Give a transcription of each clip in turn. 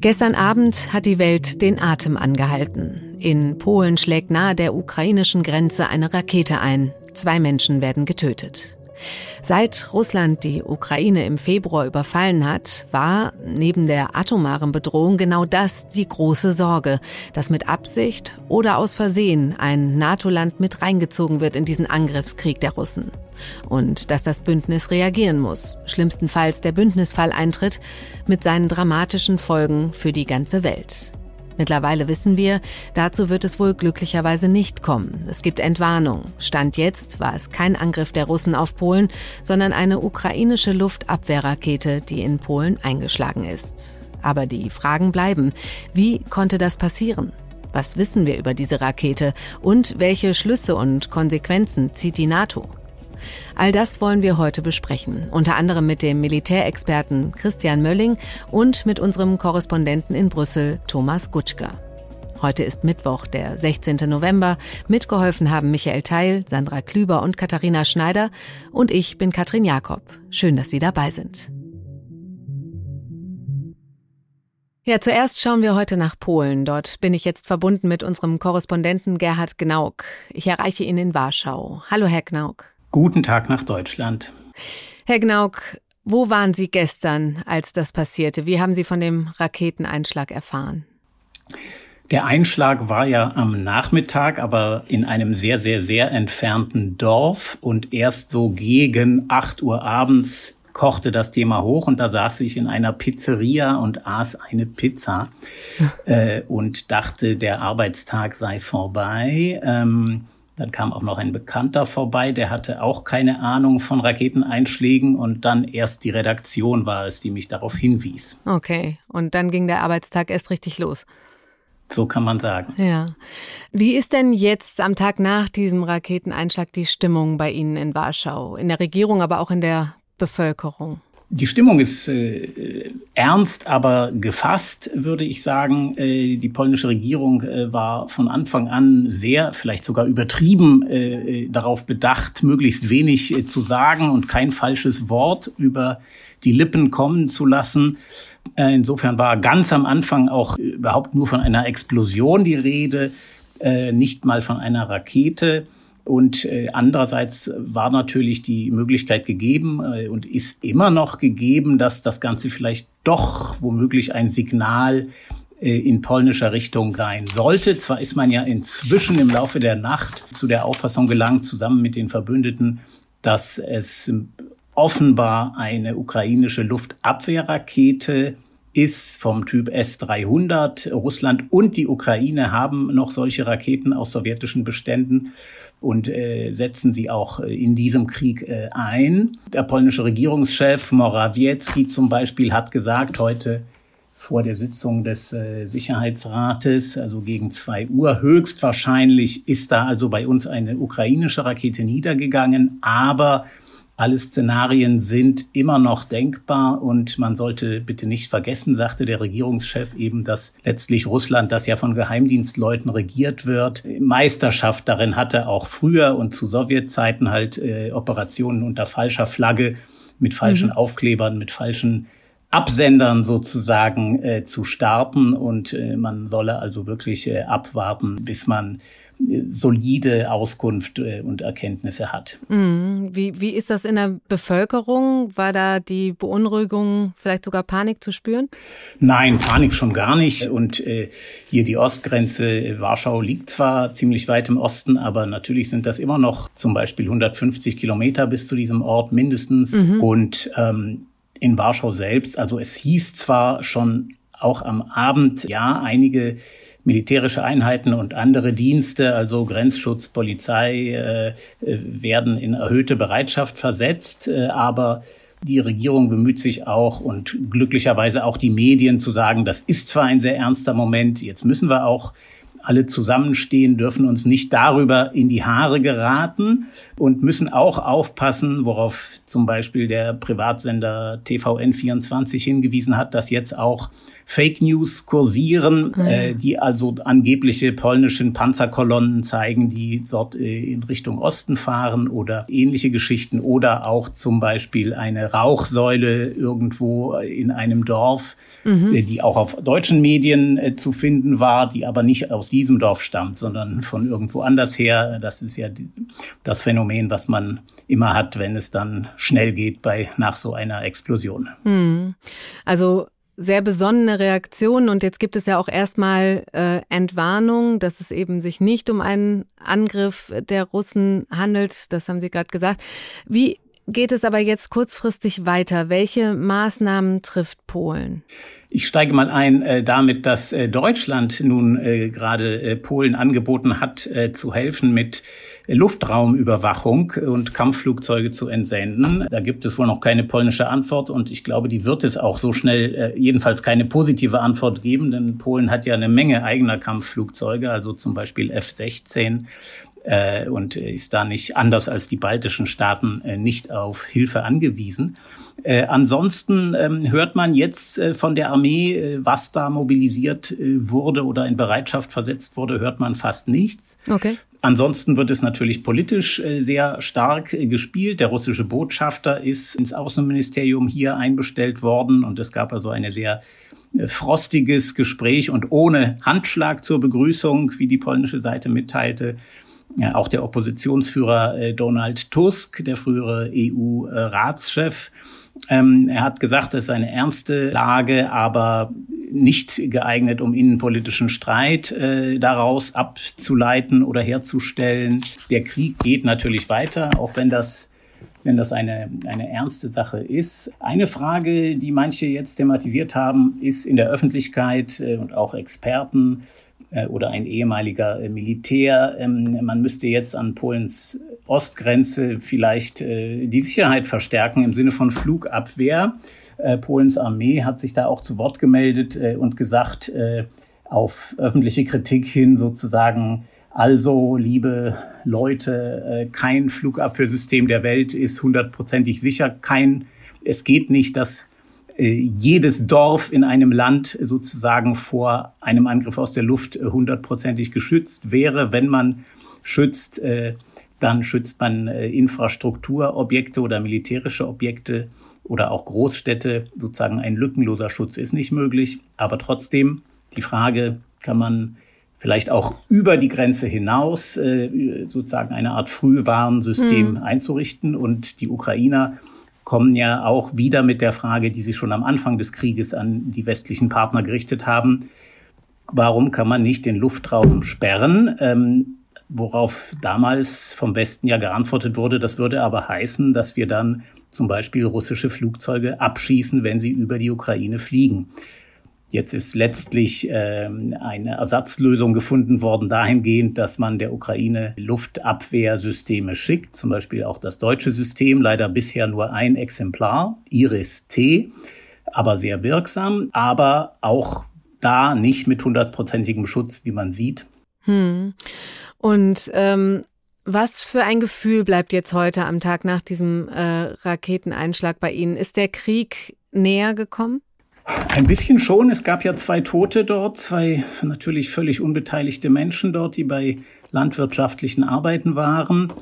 Gestern Abend hat die Welt den Atem angehalten. In Polen schlägt nahe der ukrainischen Grenze eine Rakete ein. Zwei Menschen werden getötet. Seit Russland die Ukraine im Februar überfallen hat, war neben der atomaren Bedrohung genau das die große Sorge, dass mit Absicht oder aus Versehen ein NATO-Land mit reingezogen wird in diesen Angriffskrieg der Russen. Und dass das Bündnis reagieren muss, schlimmstenfalls der Bündnisfall eintritt, mit seinen dramatischen Folgen für die ganze Welt. Mittlerweile wissen wir, dazu wird es wohl glücklicherweise nicht kommen. Es gibt Entwarnung. Stand jetzt war es kein Angriff der Russen auf Polen, sondern eine ukrainische Luftabwehrrakete, die in Polen eingeschlagen ist. Aber die Fragen bleiben. Wie konnte das passieren? Was wissen wir über diese Rakete und welche Schlüsse und Konsequenzen zieht die NATO? All das wollen wir heute besprechen, unter anderem mit dem Militärexperten Christian Mölling und mit unserem Korrespondenten in Brüssel, Thomas Gutschka. Heute ist Mittwoch, der 16. November. Mitgeholfen haben Michael Teil, Sandra Klüber und Katharina Schneider. Und ich bin Katrin Jakob. Schön, dass Sie dabei sind. Ja, zuerst schauen wir heute nach Polen. Dort bin ich jetzt verbunden mit unserem Korrespondenten Gerhard Gnauk. Ich erreiche ihn in Warschau. Hallo, Herr Gnauk. Guten Tag nach Deutschland. Herr Gnauk, wo waren Sie gestern, als das passierte? Wie haben Sie von dem Raketeneinschlag erfahren? Der Einschlag war ja am Nachmittag, aber in einem sehr, sehr, sehr entfernten Dorf und erst so gegen 8 Uhr abends kochte das Thema hoch und da saß ich in einer Pizzeria und aß eine Pizza äh, und dachte, der Arbeitstag sei vorbei. Ähm, dann kam auch noch ein Bekannter vorbei, der hatte auch keine Ahnung von Raketeneinschlägen und dann erst die Redaktion war es, die mich darauf hinwies. Okay, und dann ging der Arbeitstag erst richtig los. So kann man sagen. Ja. Wie ist denn jetzt am Tag nach diesem Raketeneinschlag die Stimmung bei Ihnen in Warschau, in der Regierung, aber auch in der Bevölkerung? Die Stimmung ist äh, ernst, aber gefasst, würde ich sagen. Äh, die polnische Regierung äh, war von Anfang an sehr, vielleicht sogar übertrieben äh, darauf bedacht, möglichst wenig äh, zu sagen und kein falsches Wort über die Lippen kommen zu lassen. Äh, insofern war ganz am Anfang auch überhaupt nur von einer Explosion die Rede, äh, nicht mal von einer Rakete. Und äh, andererseits war natürlich die Möglichkeit gegeben äh, und ist immer noch gegeben, dass das Ganze vielleicht doch womöglich ein Signal äh, in polnischer Richtung sein sollte. Zwar ist man ja inzwischen im Laufe der Nacht zu der Auffassung gelangt, zusammen mit den Verbündeten, dass es offenbar eine ukrainische Luftabwehrrakete ist vom Typ S-300. Russland und die Ukraine haben noch solche Raketen aus sowjetischen Beständen und äh, setzen sie auch äh, in diesem Krieg äh, ein. Der polnische Regierungschef Morawiecki zum Beispiel hat gesagt heute vor der Sitzung des äh, Sicherheitsrates, also gegen zwei Uhr, höchstwahrscheinlich ist da also bei uns eine ukrainische Rakete niedergegangen, aber alle Szenarien sind immer noch denkbar und man sollte bitte nicht vergessen, sagte der Regierungschef eben, dass letztlich Russland, das ja von Geheimdienstleuten regiert wird, Meisterschaft darin hatte, auch früher und zu Sowjetzeiten halt äh, Operationen unter falscher Flagge mit falschen mhm. Aufklebern, mit falschen Absendern sozusagen äh, zu starten und äh, man solle also wirklich äh, abwarten, bis man solide Auskunft äh, und Erkenntnisse hat. Mhm. Wie, wie ist das in der Bevölkerung? War da die Beunruhigung, vielleicht sogar Panik zu spüren? Nein, Panik schon gar nicht. Und äh, hier die Ostgrenze, Warschau liegt zwar ziemlich weit im Osten, aber natürlich sind das immer noch zum Beispiel 150 Kilometer bis zu diesem Ort mindestens. Mhm. Und ähm, in Warschau selbst, also es hieß zwar schon auch am Abend, ja, einige militärische Einheiten und andere Dienste, also Grenzschutz, Polizei, äh, werden in erhöhte Bereitschaft versetzt. Äh, aber die Regierung bemüht sich auch und glücklicherweise auch die Medien zu sagen, das ist zwar ein sehr ernster Moment, jetzt müssen wir auch alle zusammenstehen, dürfen uns nicht darüber in die Haare geraten und müssen auch aufpassen, worauf zum Beispiel der Privatsender TVN24 hingewiesen hat, dass jetzt auch Fake News kursieren, ah, äh, die also angebliche polnischen Panzerkolonnen zeigen, die dort äh, in Richtung Osten fahren oder ähnliche Geschichten oder auch zum Beispiel eine Rauchsäule irgendwo in einem Dorf, mhm. äh, die auch auf deutschen Medien äh, zu finden war, die aber nicht aus diesem Dorf stammt, sondern von irgendwo anders her. Das ist ja das Phänomen, was man immer hat, wenn es dann schnell geht bei nach so einer Explosion. Mhm. Also sehr besonnene Reaktion und jetzt gibt es ja auch erstmal äh, Entwarnung, dass es eben sich nicht um einen Angriff der Russen handelt. Das haben Sie gerade gesagt. Wie geht es aber jetzt kurzfristig weiter? Welche Maßnahmen trifft Polen? Ich steige mal ein äh, damit, dass äh, Deutschland nun äh, gerade äh, Polen angeboten hat, äh, zu helfen mit Luftraumüberwachung und Kampfflugzeuge zu entsenden. Da gibt es wohl noch keine polnische Antwort und ich glaube, die wird es auch so schnell äh, jedenfalls keine positive Antwort geben, denn Polen hat ja eine Menge eigener Kampfflugzeuge, also zum Beispiel F-16 äh, und ist da nicht anders als die baltischen Staaten äh, nicht auf Hilfe angewiesen. Äh, ansonsten ähm, hört man jetzt äh, von der Armee, äh, was da mobilisiert äh, wurde oder in Bereitschaft versetzt wurde, hört man fast nichts. Okay. Ansonsten wird es natürlich politisch äh, sehr stark äh, gespielt. Der russische Botschafter ist ins Außenministerium hier einbestellt worden und es gab also eine sehr frostiges Gespräch und ohne Handschlag zur Begrüßung, wie die polnische Seite mitteilte. Ja, auch der Oppositionsführer äh, Donald Tusk, der frühere EU-Ratschef, ähm, er hat gesagt, es ist eine ernste Lage, aber nicht geeignet, um innenpolitischen Streit äh, daraus abzuleiten oder herzustellen. Der Krieg geht natürlich weiter, auch wenn das wenn das eine, eine ernste Sache ist. Eine Frage, die manche jetzt thematisiert haben, ist in der Öffentlichkeit äh, und auch Experten, oder ein ehemaliger äh, Militär. Ähm, man müsste jetzt an Polens Ostgrenze vielleicht äh, die Sicherheit verstärken im Sinne von Flugabwehr. Polens Armee hat sich da auch zu Wort gemeldet und gesagt, auf öffentliche Kritik hin sozusagen, also, liebe Leute, kein Flugabwehrsystem der Welt ist hundertprozentig sicher. Kein, es geht nicht, dass äh, jedes Dorf in einem Land sozusagen vor einem Angriff aus der Luft äh, hundertprozentig geschützt wäre. Wenn man schützt, äh, dann schützt man Infrastrukturobjekte oder militärische Objekte oder auch Großstädte. Sozusagen ein lückenloser Schutz ist nicht möglich. Aber trotzdem die Frage, kann man vielleicht auch über die Grenze hinaus sozusagen eine Art Frühwarnsystem hm. einzurichten. Und die Ukrainer kommen ja auch wieder mit der Frage, die sie schon am Anfang des Krieges an die westlichen Partner gerichtet haben. Warum kann man nicht den Luftraum sperren? Ähm, worauf damals vom Westen ja geantwortet wurde, das würde aber heißen, dass wir dann zum Beispiel russische Flugzeuge abschießen, wenn sie über die Ukraine fliegen. Jetzt ist letztlich ähm, eine Ersatzlösung gefunden worden, dahingehend, dass man der Ukraine Luftabwehrsysteme schickt, zum Beispiel auch das deutsche System, leider bisher nur ein Exemplar, Iris-T, aber sehr wirksam, aber auch da nicht mit hundertprozentigem Schutz, wie man sieht. Hm. Und ähm, was für ein Gefühl bleibt jetzt heute am Tag nach diesem äh, Raketeneinschlag bei Ihnen? Ist der Krieg näher gekommen? Ein bisschen schon. Es gab ja zwei Tote dort, zwei natürlich völlig unbeteiligte Menschen dort, die bei landwirtschaftlichen Arbeiten waren.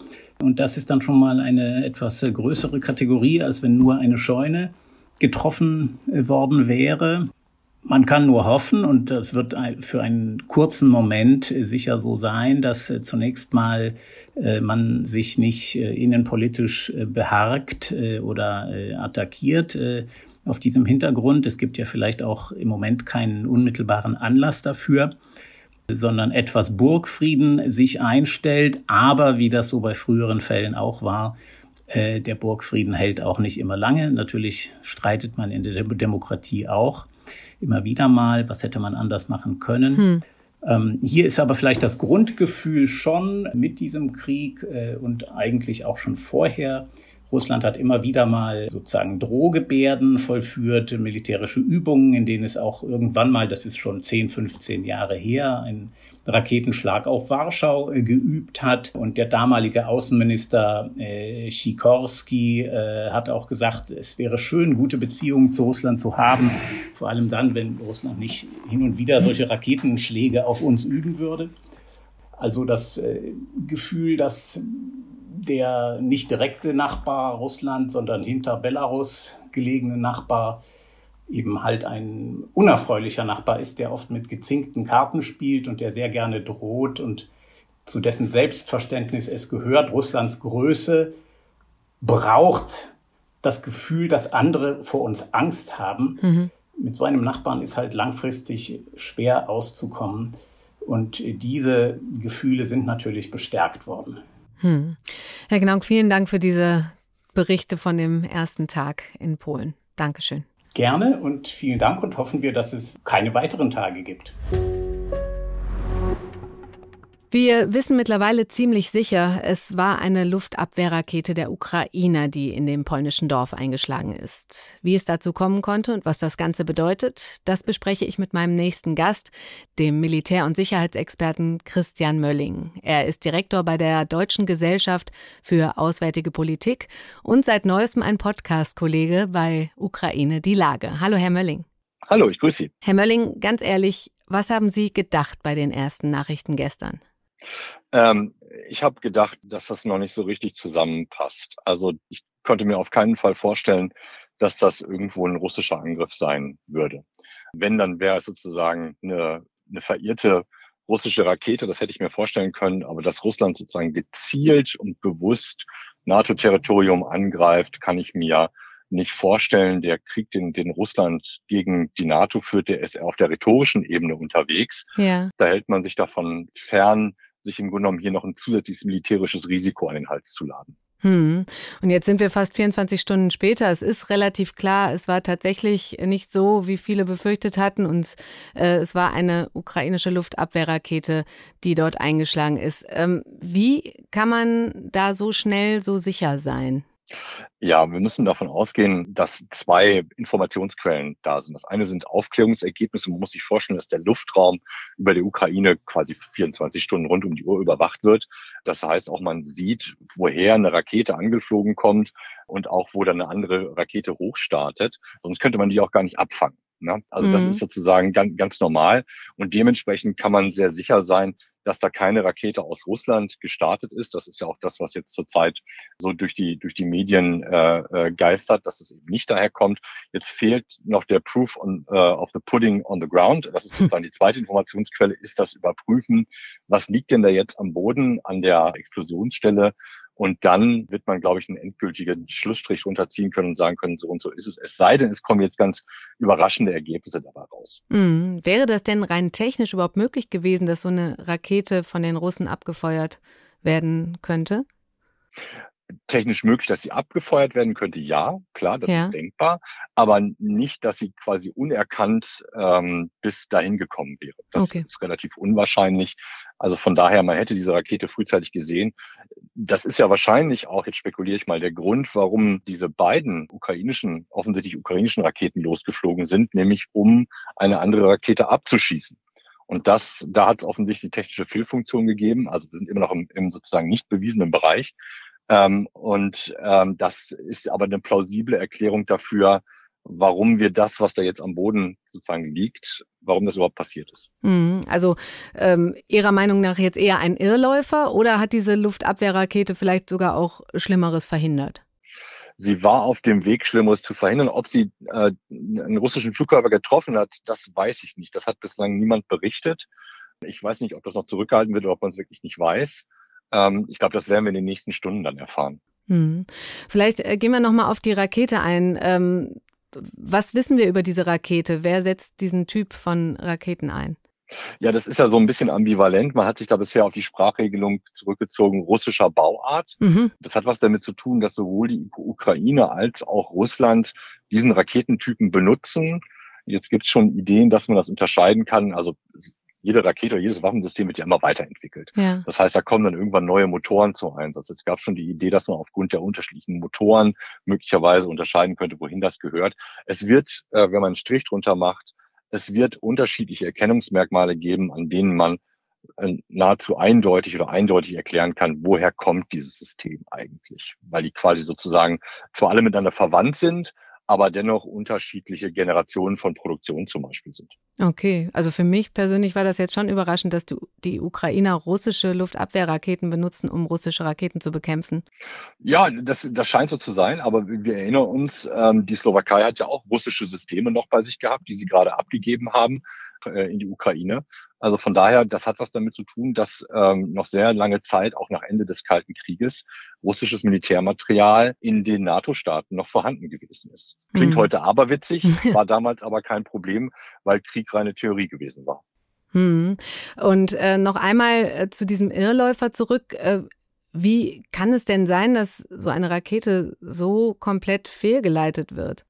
Und das ist dann schon mal eine etwas größere Kategorie, als wenn nur eine Scheune getroffen äh, worden wäre. Man kann nur hoffen, und das wird für einen kurzen Moment sicher so sein, dass äh, zunächst mal äh, man sich nicht innenpolitisch beharkt oder attackiert, auf diesem Hintergrund. Es gibt ja vielleicht auch im Moment keinen unmittelbaren Anlass dafür, sondern etwas Burgfrieden sich einstellt. Aber wie das so bei früheren Fällen auch war, äh, der Burgfrieden hält auch nicht immer lange. Natürlich streitet man in der Demokratie auch immer wieder mal, was hätte man anders machen können. Hm. Ähm, hier ist aber vielleicht das Grundgefühl schon mit diesem Krieg äh, und eigentlich auch schon vorher Russland hat immer wieder mal sozusagen Drohgebärden vollführt, militärische Übungen, in denen es auch irgendwann mal, das ist schon 10, 15 Jahre her, ein Raketenschlag auf Warschau äh, geübt hat. Und der damalige Außenminister äh, Sikorski äh, hat auch gesagt, es wäre schön, gute Beziehungen zu Russland zu haben, vor allem dann, wenn Russland nicht hin und wieder solche Raketenschläge auf uns üben würde. Also das äh, Gefühl, dass der nicht direkte Nachbar Russland, sondern hinter Belarus gelegene Nachbar eben halt ein unerfreulicher Nachbar ist, der oft mit gezinkten Karten spielt und der sehr gerne droht und zu dessen Selbstverständnis es gehört, Russlands Größe braucht das Gefühl, dass andere vor uns Angst haben. Mhm. Mit so einem Nachbarn ist halt langfristig schwer auszukommen. Und diese Gefühle sind natürlich bestärkt worden. Hm. Herr Gnauk, vielen Dank für diese Berichte von dem ersten Tag in Polen. Dankeschön. Gerne und vielen Dank und hoffen wir, dass es keine weiteren Tage gibt. Wir wissen mittlerweile ziemlich sicher, es war eine Luftabwehrrakete der Ukrainer, die in dem polnischen Dorf eingeschlagen ist. Wie es dazu kommen konnte und was das Ganze bedeutet, das bespreche ich mit meinem nächsten Gast, dem Militär- und Sicherheitsexperten Christian Mölling. Er ist Direktor bei der Deutschen Gesellschaft für Auswärtige Politik und seit neuestem ein Podcast-Kollege bei Ukraine die Lage. Hallo, Herr Mölling. Hallo, ich grüße Sie. Herr Mölling, ganz ehrlich, was haben Sie gedacht bei den ersten Nachrichten gestern? Ähm, ich habe gedacht, dass das noch nicht so richtig zusammenpasst. Also ich konnte mir auf keinen Fall vorstellen, dass das irgendwo ein russischer Angriff sein würde. Wenn, dann wäre es sozusagen eine, eine verirrte russische Rakete, das hätte ich mir vorstellen können, aber dass Russland sozusagen gezielt und bewusst NATO-Territorium angreift, kann ich mir nicht vorstellen. Der Krieg, den, den Russland gegen die NATO führt, der ist auf der rhetorischen Ebene unterwegs. Ja. Da hält man sich davon fern, sich im genommen hier noch ein zusätzliches militärisches Risiko an den Hals zu laden. Hm. Und jetzt sind wir fast 24 Stunden später. Es ist relativ klar, es war tatsächlich nicht so, wie viele befürchtet hatten. Und äh, es war eine ukrainische Luftabwehrrakete, die dort eingeschlagen ist. Ähm, wie kann man da so schnell so sicher sein? Ja, wir müssen davon ausgehen, dass zwei Informationsquellen da sind. Das eine sind Aufklärungsergebnisse. Man muss sich vorstellen, dass der Luftraum über die Ukraine quasi 24 Stunden rund um die Uhr überwacht wird. Das heißt auch, man sieht, woher eine Rakete angeflogen kommt und auch, wo dann eine andere Rakete hochstartet. Sonst könnte man die auch gar nicht abfangen. Ne? Also mhm. das ist sozusagen ganz, ganz normal und dementsprechend kann man sehr sicher sein, dass da keine Rakete aus Russland gestartet ist. Das ist ja auch das, was jetzt zurzeit so durch die, durch die Medien äh, äh, geistert, dass es eben nicht daher kommt. Jetzt fehlt noch der Proof on, uh, of the pudding on the ground. Das ist sozusagen die zweite Informationsquelle, ist das Überprüfen, was liegt denn da jetzt am Boden an der Explosionsstelle und dann wird man, glaube ich, einen endgültigen Schlussstrich runterziehen können und sagen können, so und so ist es. Es sei denn, es kommen jetzt ganz überraschende Ergebnisse dabei raus. Mhm. Wäre das denn rein technisch überhaupt möglich gewesen, dass so eine Rakete von den Russen abgefeuert werden könnte? technisch möglich, dass sie abgefeuert werden könnte, ja, klar, das ja. ist denkbar, aber nicht, dass sie quasi unerkannt ähm, bis dahin gekommen wäre. Das okay. ist relativ unwahrscheinlich. Also von daher, man hätte diese Rakete frühzeitig gesehen. Das ist ja wahrscheinlich auch, jetzt spekuliere ich mal, der Grund, warum diese beiden ukrainischen, offensichtlich ukrainischen Raketen losgeflogen sind, nämlich um eine andere Rakete abzuschießen. Und das, da hat es offensichtlich technische Fehlfunktion gegeben. Also wir sind immer noch im, im sozusagen nicht bewiesenen Bereich. Ähm, und ähm, das ist aber eine plausible Erklärung dafür, warum wir das, was da jetzt am Boden sozusagen liegt, warum das überhaupt passiert ist. Mhm. Also ähm, Ihrer Meinung nach jetzt eher ein Irrläufer oder hat diese Luftabwehrrakete vielleicht sogar auch Schlimmeres verhindert? Sie war auf dem Weg, Schlimmeres zu verhindern. Ob sie äh, einen russischen Flugkörper getroffen hat, das weiß ich nicht. Das hat bislang niemand berichtet. Ich weiß nicht, ob das noch zurückgehalten wird oder ob man es wirklich nicht weiß. Ähm, ich glaube, das werden wir in den nächsten Stunden dann erfahren. Hm. Vielleicht äh, gehen wir nochmal auf die Rakete ein. Ähm, was wissen wir über diese Rakete? Wer setzt diesen Typ von Raketen ein? Ja, das ist ja so ein bisschen ambivalent. Man hat sich da bisher auf die Sprachregelung zurückgezogen, russischer Bauart. Mhm. Das hat was damit zu tun, dass sowohl die Ukraine als auch Russland diesen Raketentypen benutzen. Jetzt gibt es schon Ideen, dass man das unterscheiden kann. Also jede Rakete oder jedes Waffensystem wird ja immer weiterentwickelt. Ja. Das heißt, da kommen dann irgendwann neue Motoren zum Einsatz. Es gab schon die Idee, dass man aufgrund der unterschiedlichen Motoren möglicherweise unterscheiden könnte, wohin das gehört. Es wird, äh, wenn man einen Strich drunter macht, es wird unterschiedliche Erkennungsmerkmale geben, an denen man äh, nahezu eindeutig oder eindeutig erklären kann, woher kommt dieses System eigentlich. Weil die quasi sozusagen zwar alle miteinander verwandt sind, aber dennoch unterschiedliche Generationen von Produktion zum Beispiel sind. Okay, also für mich persönlich war das jetzt schon überraschend, dass die Ukrainer russische Luftabwehrraketen benutzen, um russische Raketen zu bekämpfen. Ja, das, das scheint so zu sein, aber wir erinnern uns, ähm, die Slowakei hat ja auch russische Systeme noch bei sich gehabt, die sie gerade abgegeben haben äh, in die Ukraine. Also von daher, das hat was damit zu tun, dass ähm, noch sehr lange Zeit, auch nach Ende des Kalten Krieges, russisches Militärmaterial in den NATO-Staaten noch vorhanden gewesen ist. Klingt mhm. heute aberwitzig, war damals aber kein Problem, weil Krieg reine Theorie gewesen war. Mhm. Und äh, noch einmal äh, zu diesem Irrläufer zurück. Äh, wie kann es denn sein, dass so eine Rakete so komplett fehlgeleitet wird?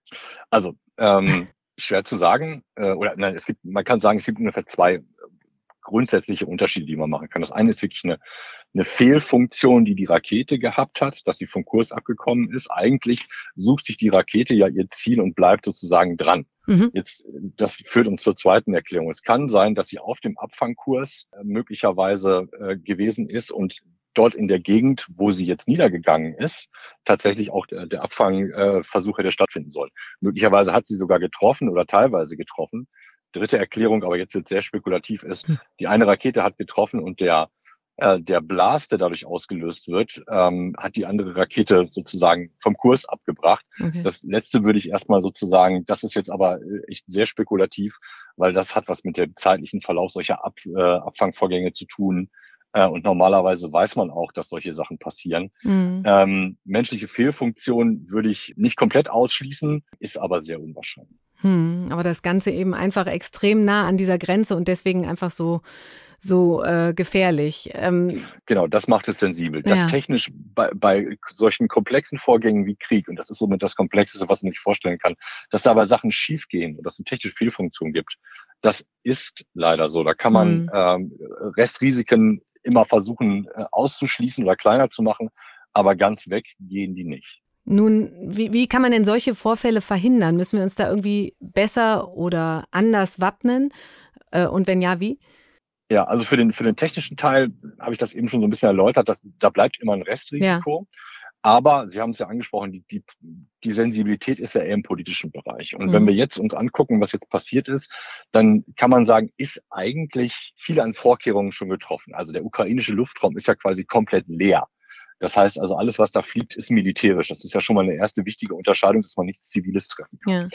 Also ähm, schwer zu sagen. Äh, oder nein, es gibt, man kann sagen, es gibt ungefähr zwei grundsätzliche Unterschiede, die man machen kann. Das eine ist wirklich eine, eine Fehlfunktion, die die Rakete gehabt hat, dass sie vom Kurs abgekommen ist. Eigentlich sucht sich die Rakete ja ihr Ziel und bleibt sozusagen dran. Mhm. Jetzt, das führt uns zur zweiten Erklärung. Es kann sein, dass sie auf dem Abfangkurs äh, möglicherweise äh, gewesen ist und dort in der Gegend, wo sie jetzt niedergegangen ist, tatsächlich auch der, der Abfangversuch hätte stattfinden sollen. Möglicherweise hat sie sogar getroffen oder teilweise getroffen. Dritte Erklärung, aber jetzt wird sehr spekulativ, ist, hm. die eine Rakete hat getroffen und der äh, der Blast, der dadurch ausgelöst wird, ähm, hat die andere Rakete sozusagen vom Kurs abgebracht. Okay. Das letzte würde ich erstmal sozusagen, das ist jetzt aber äh, echt sehr spekulativ, weil das hat was mit dem zeitlichen Verlauf solcher Ab, äh, Abfangvorgänge zu tun, äh, und normalerweise weiß man auch, dass solche Sachen passieren. Mhm. Ähm, menschliche Fehlfunktion würde ich nicht komplett ausschließen, ist aber sehr unwahrscheinlich. Hm, aber das Ganze eben einfach extrem nah an dieser Grenze und deswegen einfach so so äh, gefährlich. Ähm, genau, das macht es sensibel. Das ja. technisch bei, bei solchen komplexen Vorgängen wie Krieg, und das ist somit das Komplexeste, was man sich vorstellen kann, dass dabei Sachen schiefgehen und dass es eine technische Fehlfunktion gibt, das ist leider so. Da kann man mhm. ähm, Restrisiken immer versuchen äh, auszuschließen oder kleiner zu machen, aber ganz weg gehen die nicht. Nun, wie, wie kann man denn solche Vorfälle verhindern? Müssen wir uns da irgendwie besser oder anders wappnen? Äh, und wenn ja, wie? Ja, also für den, für den technischen Teil habe ich das eben schon so ein bisschen erläutert, dass, da bleibt immer ein Restrisiko. Ja. Aber Sie haben es ja angesprochen, die, die, die Sensibilität ist ja eher im politischen Bereich. Und mhm. wenn wir jetzt uns angucken, was jetzt passiert ist, dann kann man sagen, ist eigentlich viel an Vorkehrungen schon getroffen. Also der ukrainische Luftraum ist ja quasi komplett leer. Das heißt also, alles, was da fliegt, ist militärisch. Das ist ja schon mal eine erste wichtige Unterscheidung, dass man nichts Ziviles treffen kann. Ja.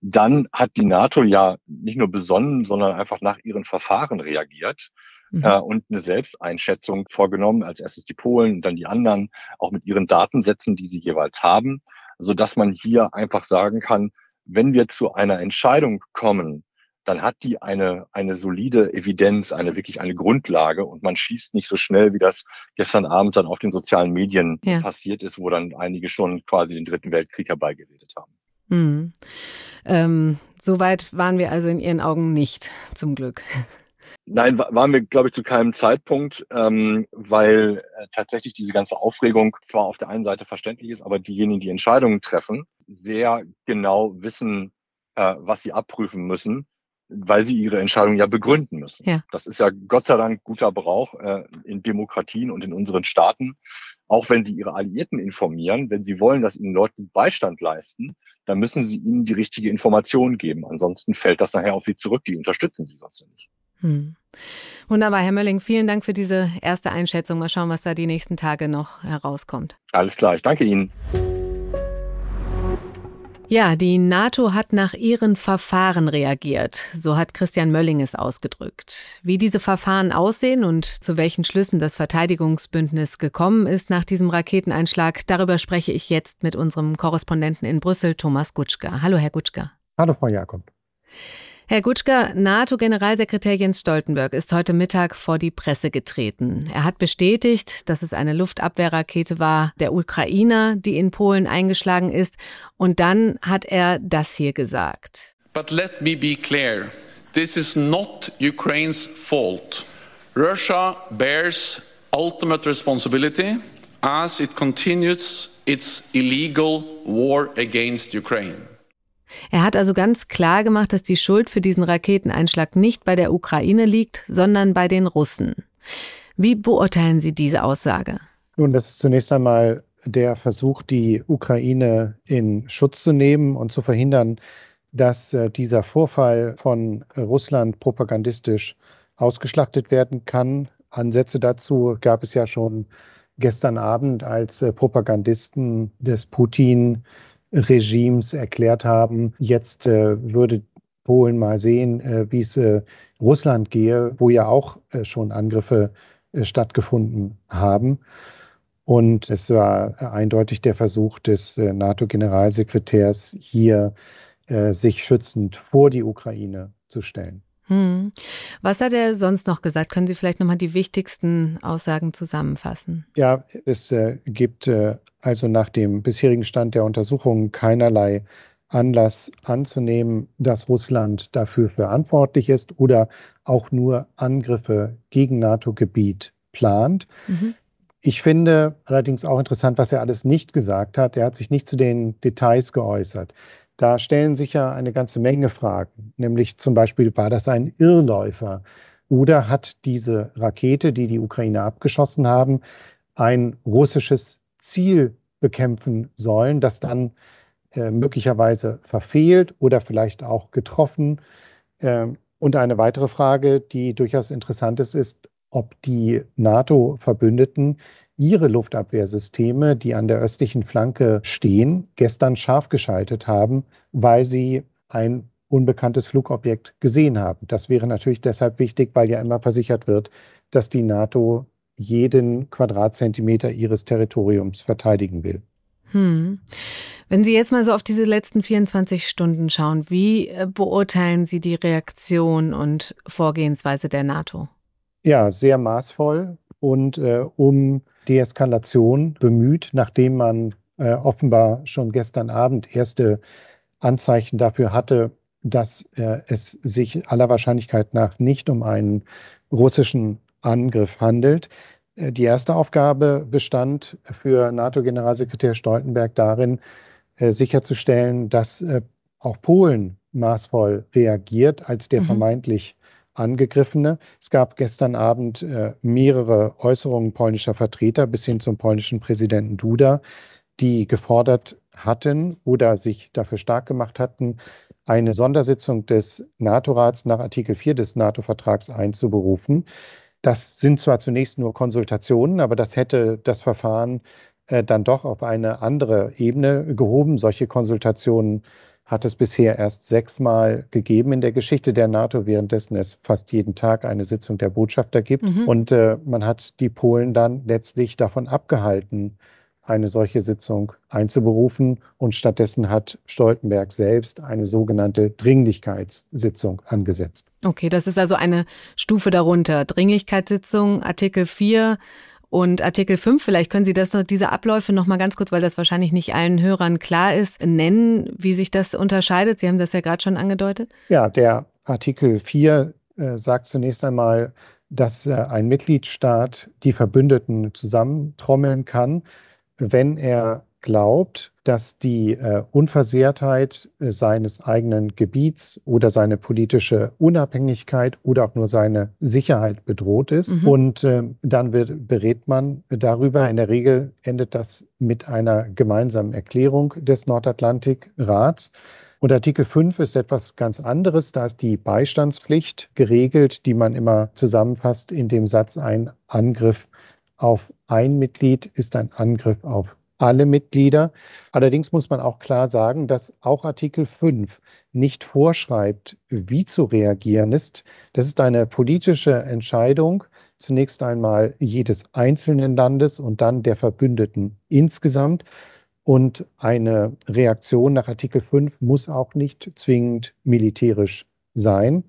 Dann hat die NATO ja nicht nur besonnen, sondern einfach nach ihren Verfahren reagiert mhm. äh, und eine Selbsteinschätzung vorgenommen. Als erstes die Polen, dann die anderen, auch mit ihren Datensätzen, die sie jeweils haben, so dass man hier einfach sagen kann, wenn wir zu einer Entscheidung kommen, dann hat die eine, eine solide Evidenz, eine wirklich eine Grundlage und man schießt nicht so schnell, wie das gestern Abend dann auf den sozialen Medien ja. passiert ist, wo dann einige schon quasi den Dritten Weltkrieg herbeigeredet haben. Hm. Ähm, Soweit waren wir also in Ihren Augen nicht, zum Glück. Nein, waren wir, glaube ich, zu keinem Zeitpunkt, ähm, weil äh, tatsächlich diese ganze Aufregung zwar auf der einen Seite verständlich ist, aber diejenigen, die Entscheidungen treffen, sehr genau wissen, äh, was sie abprüfen müssen weil sie ihre Entscheidung ja begründen müssen. Ja. Das ist ja Gott sei Dank guter Brauch äh, in Demokratien und in unseren Staaten. Auch wenn sie ihre Alliierten informieren, wenn sie wollen, dass ihnen Leute Beistand leisten, dann müssen sie ihnen die richtige Information geben. Ansonsten fällt das nachher auf sie zurück. Die unterstützen sie sonst nicht. Hm. Wunderbar, Herr Mölling, vielen Dank für diese erste Einschätzung. Mal schauen, was da die nächsten Tage noch herauskommt. Alles klar, ich danke Ihnen. Ja, die NATO hat nach ihren Verfahren reagiert, so hat Christian Mölling es ausgedrückt. Wie diese Verfahren aussehen und zu welchen Schlüssen das Verteidigungsbündnis gekommen ist nach diesem Raketeneinschlag, darüber spreche ich jetzt mit unserem Korrespondenten in Brüssel, Thomas Gutschka. Hallo, Herr Gutschka. Hallo, Frau Jakob. Herr Gutschka, NATO-Generalsekretär Jens Stoltenberg ist heute Mittag vor die Presse getreten. Er hat bestätigt, dass es eine Luftabwehrrakete war der Ukrainer, die in Polen eingeschlagen ist. Und dann hat er das hier gesagt. But let me be clear. this is not Ukraine's fault. Russia bears ultimate responsibility as it continues its illegal war against Ukraine. Er hat also ganz klar gemacht, dass die Schuld für diesen Raketeneinschlag nicht bei der Ukraine liegt, sondern bei den Russen. Wie beurteilen Sie diese Aussage? Nun, das ist zunächst einmal der Versuch, die Ukraine in Schutz zu nehmen und zu verhindern, dass äh, dieser Vorfall von Russland propagandistisch ausgeschlachtet werden kann. Ansätze dazu gab es ja schon gestern Abend, als äh, Propagandisten des Putin-Regimes erklärt haben, jetzt äh, würde Polen mal sehen, äh, wie es äh, Russland gehe, wo ja auch äh, schon Angriffe stattgefunden haben. Und es war eindeutig der Versuch des NATO-Generalsekretärs, hier sich schützend vor die Ukraine zu stellen. Hm. Was hat er sonst noch gesagt? Können Sie vielleicht nochmal die wichtigsten Aussagen zusammenfassen? Ja, es äh, gibt äh, also nach dem bisherigen Stand der Untersuchungen keinerlei Anlass anzunehmen, dass Russland dafür verantwortlich ist oder auch nur Angriffe gegen NATO-Gebiet plant. Mhm. Ich finde allerdings auch interessant, was er alles nicht gesagt hat. Er hat sich nicht zu den Details geäußert. Da stellen sich ja eine ganze Menge Fragen, nämlich zum Beispiel, war das ein Irrläufer oder hat diese Rakete, die die Ukraine abgeschossen haben, ein russisches Ziel bekämpfen sollen, das dann äh, möglicherweise verfehlt oder vielleicht auch getroffen. Ähm, und eine weitere Frage, die durchaus interessant ist, ist, ob die NATO-Verbündeten ihre Luftabwehrsysteme, die an der östlichen Flanke stehen, gestern scharf geschaltet haben, weil sie ein unbekanntes Flugobjekt gesehen haben. Das wäre natürlich deshalb wichtig, weil ja immer versichert wird, dass die NATO jeden Quadratzentimeter ihres Territoriums verteidigen will. Hm. Wenn Sie jetzt mal so auf diese letzten 24 Stunden schauen, wie äh, beurteilen Sie die Reaktion und Vorgehensweise der NATO? Ja, sehr maßvoll und äh, um Deeskalation bemüht, nachdem man äh, offenbar schon gestern Abend erste Anzeichen dafür hatte, dass äh, es sich aller Wahrscheinlichkeit nach nicht um einen russischen Angriff handelt. Äh, die erste Aufgabe bestand für NATO-Generalsekretär Stoltenberg darin, äh, sicherzustellen, dass äh, auch Polen maßvoll reagiert als der mhm. vermeintlich Angegriffene. Es gab gestern Abend äh, mehrere Äußerungen polnischer Vertreter bis hin zum polnischen Präsidenten Duda, die gefordert hatten oder sich dafür stark gemacht hatten, eine Sondersitzung des NATO-Rats nach Artikel 4 des NATO-Vertrags einzuberufen. Das sind zwar zunächst nur Konsultationen, aber das hätte das Verfahren äh, dann doch auf eine andere Ebene gehoben. Solche Konsultationen hat es bisher erst sechsmal gegeben in der Geschichte der NATO, währenddessen es fast jeden Tag eine Sitzung der Botschafter gibt. Mhm. Und äh, man hat die Polen dann letztlich davon abgehalten, eine solche Sitzung einzuberufen. Und stattdessen hat Stoltenberg selbst eine sogenannte Dringlichkeitssitzung angesetzt. Okay, das ist also eine Stufe darunter. Dringlichkeitssitzung, Artikel 4 und Artikel 5, vielleicht können Sie das noch, diese Abläufe noch mal ganz kurz, weil das wahrscheinlich nicht allen Hörern klar ist, nennen, wie sich das unterscheidet. Sie haben das ja gerade schon angedeutet. Ja, der Artikel 4 äh, sagt zunächst einmal, dass äh, ein Mitgliedstaat die Verbündeten zusammentrommeln kann, wenn er glaubt, dass die äh, Unversehrtheit äh, seines eigenen Gebiets oder seine politische Unabhängigkeit oder auch nur seine Sicherheit bedroht ist. Mhm. Und äh, dann wird, berät man darüber. In der Regel endet das mit einer gemeinsamen Erklärung des Nordatlantikrats. Und Artikel 5 ist etwas ganz anderes. Da ist die Beistandspflicht geregelt, die man immer zusammenfasst in dem Satz, ein Angriff auf ein Mitglied ist ein Angriff auf alle Mitglieder. Allerdings muss man auch klar sagen, dass auch Artikel 5 nicht vorschreibt, wie zu reagieren ist. Das ist eine politische Entscheidung, zunächst einmal jedes einzelnen Landes und dann der Verbündeten insgesamt. Und eine Reaktion nach Artikel 5 muss auch nicht zwingend militärisch sein.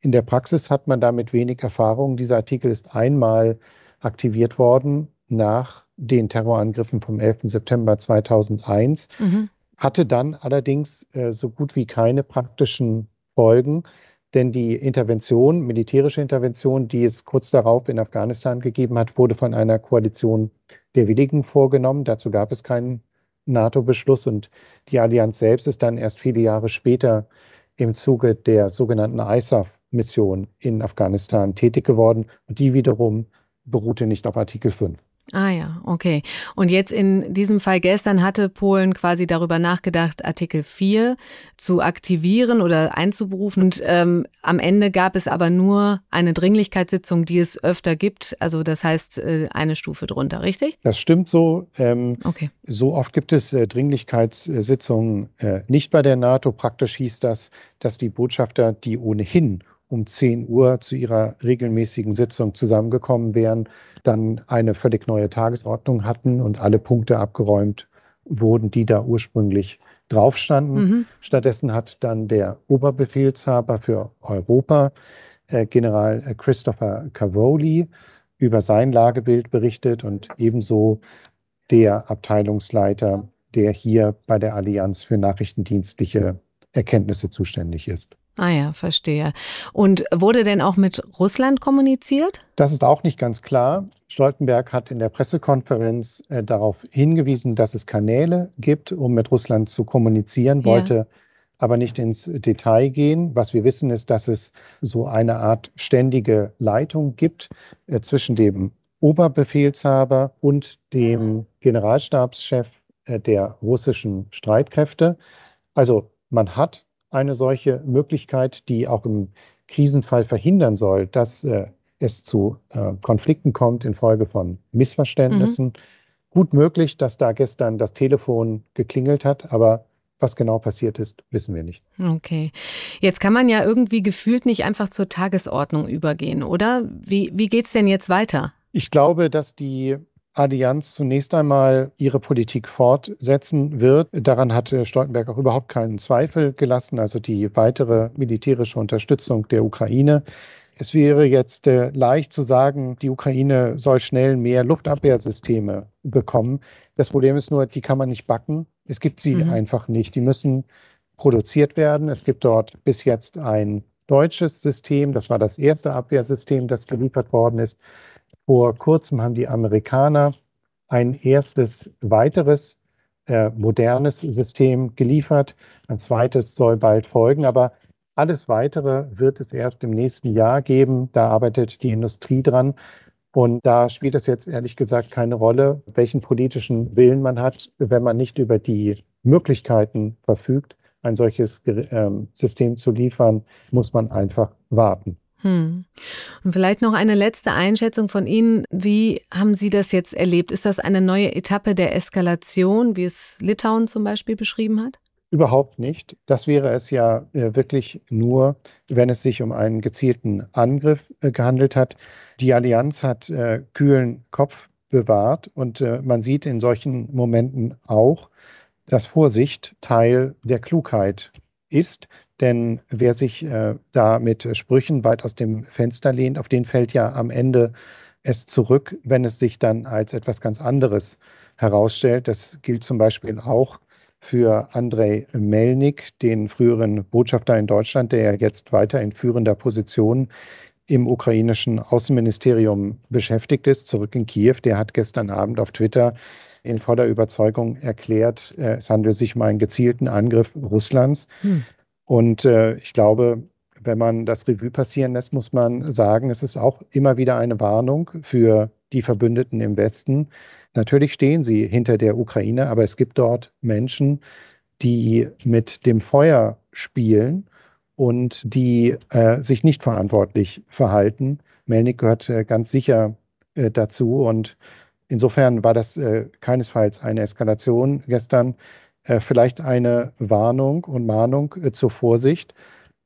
In der Praxis hat man damit wenig Erfahrung. Dieser Artikel ist einmal aktiviert worden nach den Terrorangriffen vom 11. September 2001, mhm. hatte dann allerdings äh, so gut wie keine praktischen Folgen, Denn die Intervention, militärische Intervention, die es kurz darauf in Afghanistan gegeben hat, wurde von einer Koalition der Willigen vorgenommen. Dazu gab es keinen NATO-Beschluss und die Allianz selbst ist dann erst viele Jahre später im Zuge der sogenannten ISAF-Mission in Afghanistan tätig geworden und die wiederum beruhte nicht auf Artikel 5. Ah ja, okay. Und jetzt in diesem Fall gestern hatte Polen quasi darüber nachgedacht, Artikel 4 zu aktivieren oder einzuberufen. Und ähm, am Ende gab es aber nur eine Dringlichkeitssitzung, die es öfter gibt. Also das heißt äh, eine Stufe drunter, richtig? Das stimmt so. Ähm, okay. So oft gibt es äh, Dringlichkeitssitzungen äh, nicht bei der NATO. Praktisch hieß das, dass die Botschafter, die ohnehin um 10 Uhr zu ihrer regelmäßigen Sitzung zusammengekommen wären, dann eine völlig neue Tagesordnung hatten und alle Punkte abgeräumt wurden, die da ursprünglich drauf standen. Mhm. Stattdessen hat dann der Oberbefehlshaber für Europa, äh, General Christopher Cavoli, über sein Lagebild berichtet und ebenso der Abteilungsleiter, der hier bei der Allianz für nachrichtendienstliche Erkenntnisse zuständig ist. Ah ja, verstehe. Und wurde denn auch mit Russland kommuniziert? Das ist auch nicht ganz klar. Stoltenberg hat in der Pressekonferenz äh, darauf hingewiesen, dass es Kanäle gibt, um mit Russland zu kommunizieren, wollte ja. aber nicht ins Detail gehen. Was wir wissen, ist, dass es so eine Art ständige Leitung gibt äh, zwischen dem Oberbefehlshaber und dem Generalstabschef äh, der russischen Streitkräfte. Also man hat eine solche Möglichkeit, die auch im Krisenfall verhindern soll, dass äh, es zu äh, Konflikten kommt infolge von Missverständnissen. Mhm. Gut möglich, dass da gestern das Telefon geklingelt hat, aber was genau passiert ist, wissen wir nicht. Okay. Jetzt kann man ja irgendwie gefühlt nicht einfach zur Tagesordnung übergehen, oder? Wie, wie geht es denn jetzt weiter? Ich glaube, dass die Allianz zunächst einmal ihre Politik fortsetzen wird. Daran hatte Stoltenberg auch überhaupt keinen Zweifel gelassen, also die weitere militärische Unterstützung der Ukraine. Es wäre jetzt äh, leicht zu sagen, die Ukraine soll schnell mehr Luftabwehrsysteme bekommen. Das Problem ist nur, die kann man nicht backen. Es gibt sie mhm. einfach nicht. Die müssen produziert werden. Es gibt dort bis jetzt ein deutsches System. Das war das erste Abwehrsystem, das geliefert worden ist. Vor kurzem haben die Amerikaner ein erstes weiteres äh, modernes System geliefert. Ein zweites soll bald folgen, aber alles weitere wird es erst im nächsten Jahr geben. Da arbeitet die Industrie dran. Und da spielt es jetzt ehrlich gesagt keine Rolle, welchen politischen Willen man hat, wenn man nicht über die Möglichkeiten verfügt, ein solches äh, System zu liefern, muss man einfach warten. Hm. Und vielleicht noch eine letzte Einschätzung von Ihnen. Wie haben Sie das jetzt erlebt? Ist das eine neue Etappe der Eskalation, wie es Litauen zum Beispiel beschrieben hat? Überhaupt nicht. Das wäre es ja äh, wirklich nur, wenn es sich um einen gezielten Angriff äh, gehandelt hat. Die Allianz hat äh, kühlen Kopf bewahrt und man sieht in solchen Momenten auch, dass Vorsicht Teil der Klugheit ist. Denn wer sich äh, da mit Sprüchen weit aus dem Fenster lehnt, auf den fällt ja am Ende es zurück, wenn es sich dann als etwas ganz anderes herausstellt. Das gilt zum Beispiel auch für Andrei Melnik, den früheren Botschafter in Deutschland, der jetzt weiter in führender Position im ukrainischen Außenministerium beschäftigt ist, zurück in Kiew. Der hat gestern Abend auf Twitter in voller Überzeugung erklärt, äh, es handelt sich um einen gezielten Angriff Russlands. Hm. Und äh, ich glaube, wenn man das Revue passieren lässt, muss man sagen, es ist auch immer wieder eine Warnung für die Verbündeten im Westen. Natürlich stehen sie hinter der Ukraine, aber es gibt dort Menschen, die mit dem Feuer spielen und die äh, sich nicht verantwortlich verhalten. Melnik gehört äh, ganz sicher äh, dazu und insofern war das äh, keinesfalls eine Eskalation gestern. Äh, vielleicht eine Warnung und Mahnung äh, zur Vorsicht.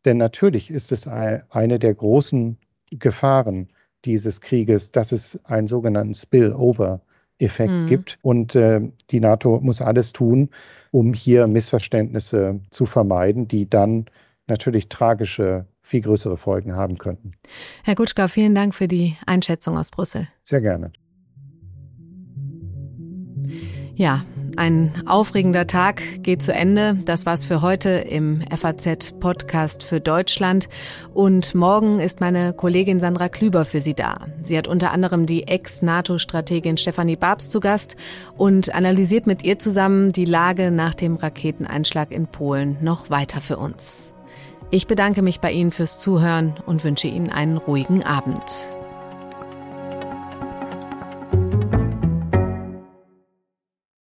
Denn natürlich ist es eine der großen Gefahren dieses Krieges, dass es einen sogenannten Spillover-Effekt mhm. gibt. Und äh, die NATO muss alles tun, um hier Missverständnisse zu vermeiden, die dann natürlich tragische, viel größere Folgen haben könnten. Herr Kutschka, vielen Dank für die Einschätzung aus Brüssel. Sehr gerne. Ja, Ein aufregender Tag geht zu Ende. Das war's für heute im FAZ Podcast für Deutschland. Und morgen ist meine Kollegin Sandra Klüber für Sie da. Sie hat unter anderem die Ex-NATO-Strategin Stefanie Babs zu Gast und analysiert mit ihr zusammen die Lage nach dem Raketeneinschlag in Polen noch weiter für uns. Ich bedanke mich bei Ihnen fürs Zuhören und wünsche Ihnen einen ruhigen Abend.